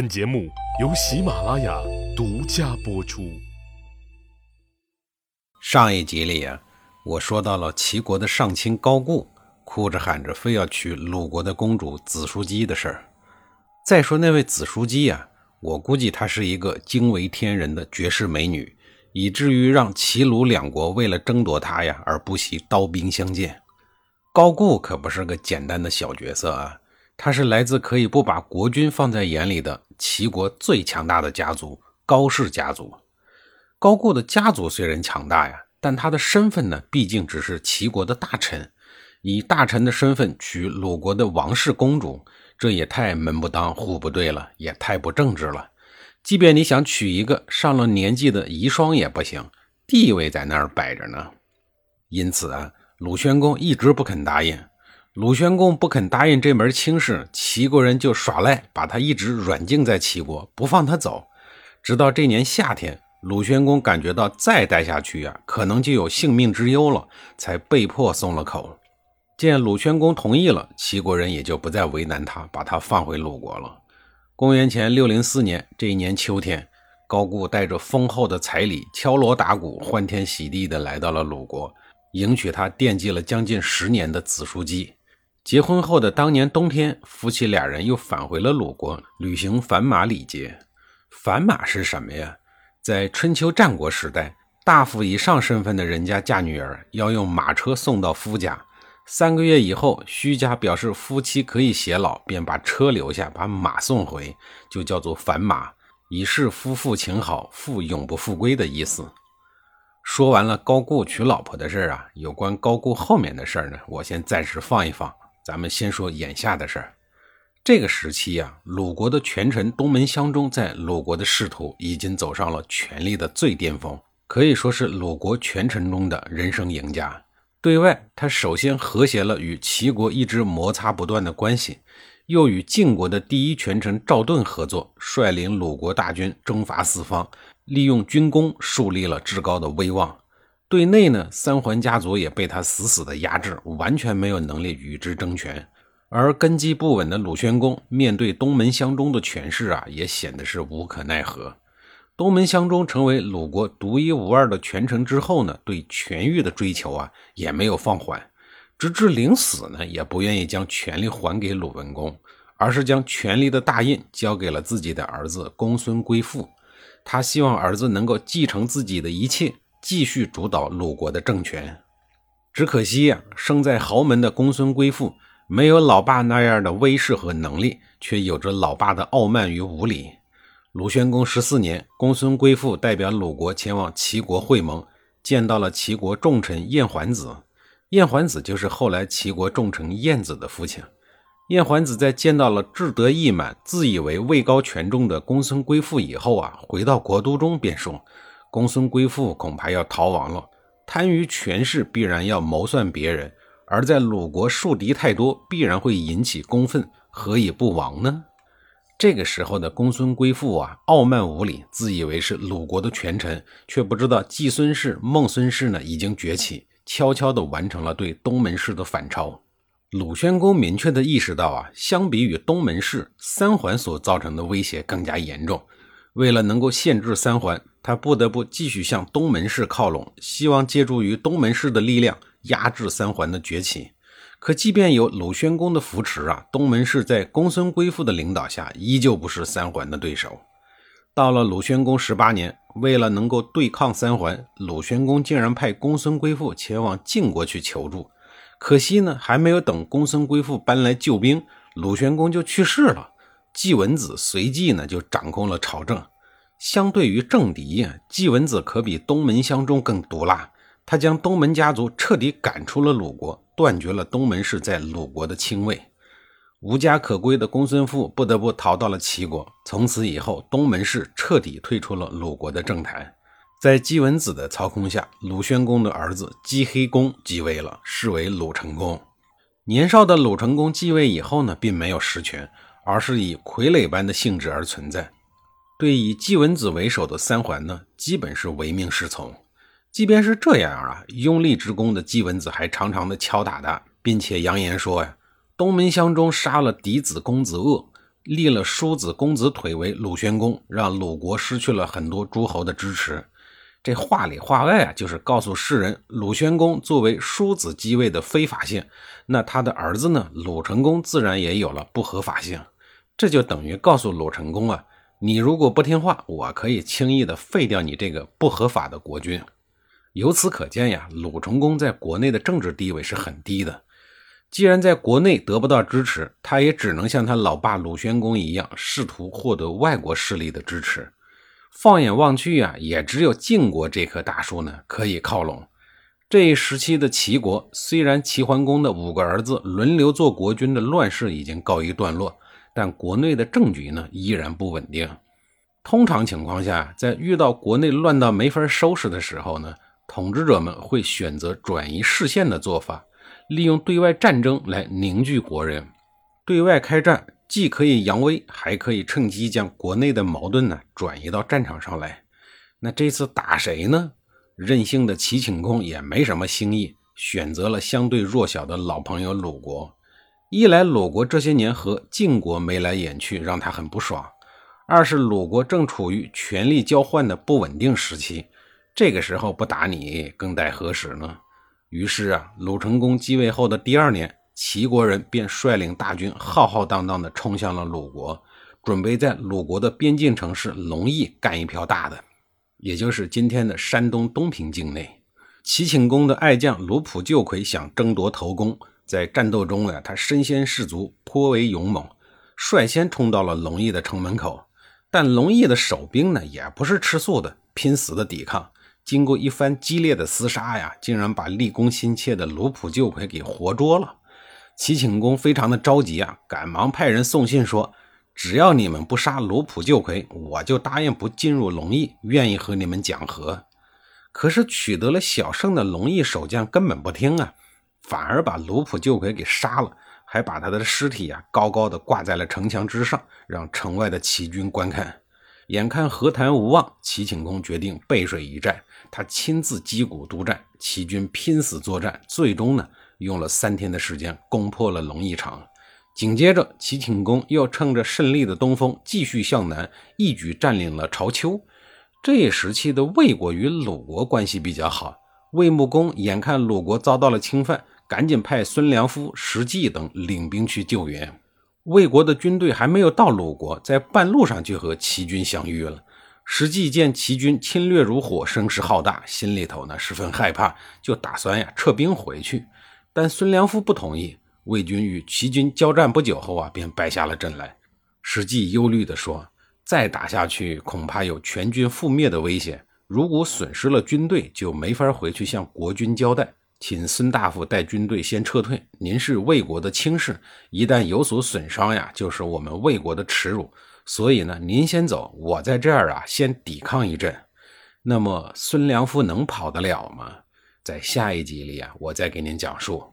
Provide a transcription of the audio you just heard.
本节目由喜马拉雅独家播出。上一集里啊，我说到了齐国的上卿高固哭着喊着非要娶鲁国的公主子叔姬的事儿。再说那位子叔姬呀，我估计她是一个惊为天人的绝世美女，以至于让齐鲁两国为了争夺她呀而不惜刀兵相见。高固可不是个简单的小角色啊。他是来自可以不把国君放在眼里的齐国最强大的家族——高氏家族。高固的家族虽然强大呀，但他的身份呢，毕竟只是齐国的大臣。以大臣的身份娶鲁国的王室公主，这也太门不当户不对了，也太不正直了。即便你想娶一个上了年纪的遗孀也不行，地位在那儿摆着呢。因此啊，鲁宣公一直不肯答应。鲁宣公不肯答应这门亲事，齐国人就耍赖，把他一直软禁在齐国，不放他走。直到这年夏天，鲁宣公感觉到再待下去呀，可能就有性命之忧了，才被迫松了口。见鲁宣公同意了，齐国人也就不再为难他，把他放回鲁国了。公元前六零四年这一年秋天，高固带着丰厚的彩礼，敲锣打鼓，欢天喜地地来到了鲁国，迎娶他惦记了将近十年的子叔姬。结婚后的当年冬天，夫妻俩人又返回了鲁国，履行反马礼节。反马是什么呀？在春秋战国时代，大夫以上身份的人家嫁女儿，要用马车送到夫家。三个月以后，须家表示夫妻可以偕老，便把车留下，把马送回，就叫做反马，以示夫妇情好，复永不复归的意思。说完了高固娶老婆的事儿啊，有关高固后面的事儿呢，我先暂时放一放。咱们先说眼下的事儿。这个时期呀，鲁国的权臣东门襄中在鲁国的仕途已经走上了权力的最巅峰，可以说是鲁国权臣中的人生赢家。对外，他首先和谐了与齐国一直摩擦不断的关系，又与晋国的第一权臣赵盾合作，率领鲁国大军征伐四方，利用军功树立了至高的威望。对内呢，三桓家族也被他死死的压制，完全没有能力与之争权。而根基不稳的鲁宣公，面对东门襄中的权势啊，也显得是无可奈何。东门襄中成为鲁国独一无二的权臣之后呢，对权欲的追求啊，也没有放缓，直至临死呢，也不愿意将权力还给鲁文公，而是将权力的大印交给了自己的儿子公孙归父。他希望儿子能够继承自己的一切。继续主导鲁国的政权，只可惜呀，生在豪门的公孙归父没有老爸那样的威势和能力，却有着老爸的傲慢与无礼。鲁宣公十四年，公孙归父代表鲁国前往齐国会盟，见到了齐国重臣晏桓子。晏桓子就是后来齐国重臣晏子的父亲。晏桓子在见到了志得意满、自以为位高权重的公孙归父以后啊，回到国都中便说。公孙归父恐怕要逃亡了。贪于权势，必然要谋算别人；而在鲁国树敌太多，必然会引起公愤，何以不亡呢？这个时候的公孙归父啊，傲慢无礼，自以为是鲁国的权臣，却不知道季孙氏、孟孙氏呢已经崛起，悄悄地完成了对东门氏的反超。鲁宣公明确地意识到啊，相比于东门氏，三桓所造成的威胁更加严重。为了能够限制三桓，他不得不继续向东门氏靠拢，希望借助于东门氏的力量压制三桓的崛起。可即便有鲁宣公的扶持啊，东门氏在公孙归父的领导下，依旧不是三桓的对手。到了鲁宣公十八年，为了能够对抗三桓，鲁宣公竟然派公孙归父前往晋国去求助。可惜呢，还没有等公孙归父搬来救兵，鲁宣公就去世了。季文子随即呢就掌控了朝政。相对于政敌，季文子可比东门相中更毒辣。他将东门家族彻底赶出了鲁国，断绝了东门氏在鲁国的亲卫。无家可归的公孙父不得不逃到了齐国。从此以后，东门氏彻底退出了鲁国的政坛。在季文子的操控下，鲁宣公的儿子姬黑公继位了，是为鲁成公。年少的鲁成公继位以后呢，并没有实权，而是以傀儡般的性质而存在。对以季文子为首的三桓呢，基本是唯命是从。即便是这样啊，拥立之功的季文子还常常的敲打他，并且扬言说呀：“东门乡中杀了嫡子公子恶，立了叔子公子腿为鲁宣公，让鲁国失去了很多诸侯的支持。这话里话外啊，就是告诉世人，鲁宣公作为叔子继位的非法性，那他的儿子呢，鲁成公自然也有了不合法性。这就等于告诉鲁成公啊，你如果不听话，我可以轻易的废掉你这个不合法的国君。由此可见呀，鲁成公在国内的政治地位是很低的。既然在国内得不到支持，他也只能像他老爸鲁宣公一样，试图获得外国势力的支持。放眼望去呀，也只有晋国这棵大树呢可以靠拢。这一时期的齐国，虽然齐桓公的五个儿子轮流做国君的乱世已经告一段落，但国内的政局呢依然不稳定。通常情况下，在遇到国内乱到没法收拾的时候呢，统治者们会选择转移视线的做法，利用对外战争来凝聚国人。对外开战既可以扬威，还可以趁机将国内的矛盾呢转移到战场上来。那这次打谁呢？任性的齐顷公也没什么新意，选择了相对弱小的老朋友鲁国。一来鲁国这些年和晋国眉来眼去，让他很不爽；二是鲁国正处于权力交换的不稳定时期。这个时候不打你，更待何时呢？于是啊，鲁成公继位后的第二年，齐国人便率领大军浩浩荡荡地冲向了鲁国，准备在鲁国的边境城市龙邑干一票大的，也就是今天的山东东平境内。齐顷公的爱将鲁普救魁想争夺头功，在战斗中呀，他身先士卒，颇为勇猛，率先冲到了龙邑的城门口。但龙邑的守兵呢，也不是吃素的，拼死的抵抗。经过一番激烈的厮杀呀，竟然把立功心切的卢普救魁给活捉了。齐顷公非常的着急啊，赶忙派人送信说：“只要你们不杀卢普救魁，我就答应不进入龙邑，愿意和你们讲和。”可是取得了小胜的龙邑守将根本不听啊，反而把卢普旧魁给杀了，还把他的尸体啊高高的挂在了城墙之上，让城外的齐军观看。眼看和谈无望，齐顷公决定背水一战。他亲自击鼓督战，齐军拼死作战，最终呢，用了三天的时间攻破了龙邑场。紧接着，齐顷公又趁着胜利的东风，继续向南，一举占领了朝丘。这一时期的魏国与鲁国关系比较好，魏穆公眼看鲁国遭到了侵犯，赶紧派孙良夫、石季等领兵去救援。魏国的军队还没有到鲁国，在半路上就和齐军相遇了。实际见齐军侵略如火，声势浩大，心里头呢十分害怕，就打算呀撤兵回去。但孙良夫不同意。魏军与齐军交战不久后啊，便败下了阵来。史记忧虑地说：“再打下去，恐怕有全军覆灭的危险。如果损失了军队，就没法回去向国君交代。请孙大夫带军队先撤退。您是魏国的卿士，一旦有所损伤呀，就是我们魏国的耻辱。”所以呢，您先走，我在这儿啊，先抵抗一阵。那么孙良夫能跑得了吗？在下一集里啊，我再给您讲述。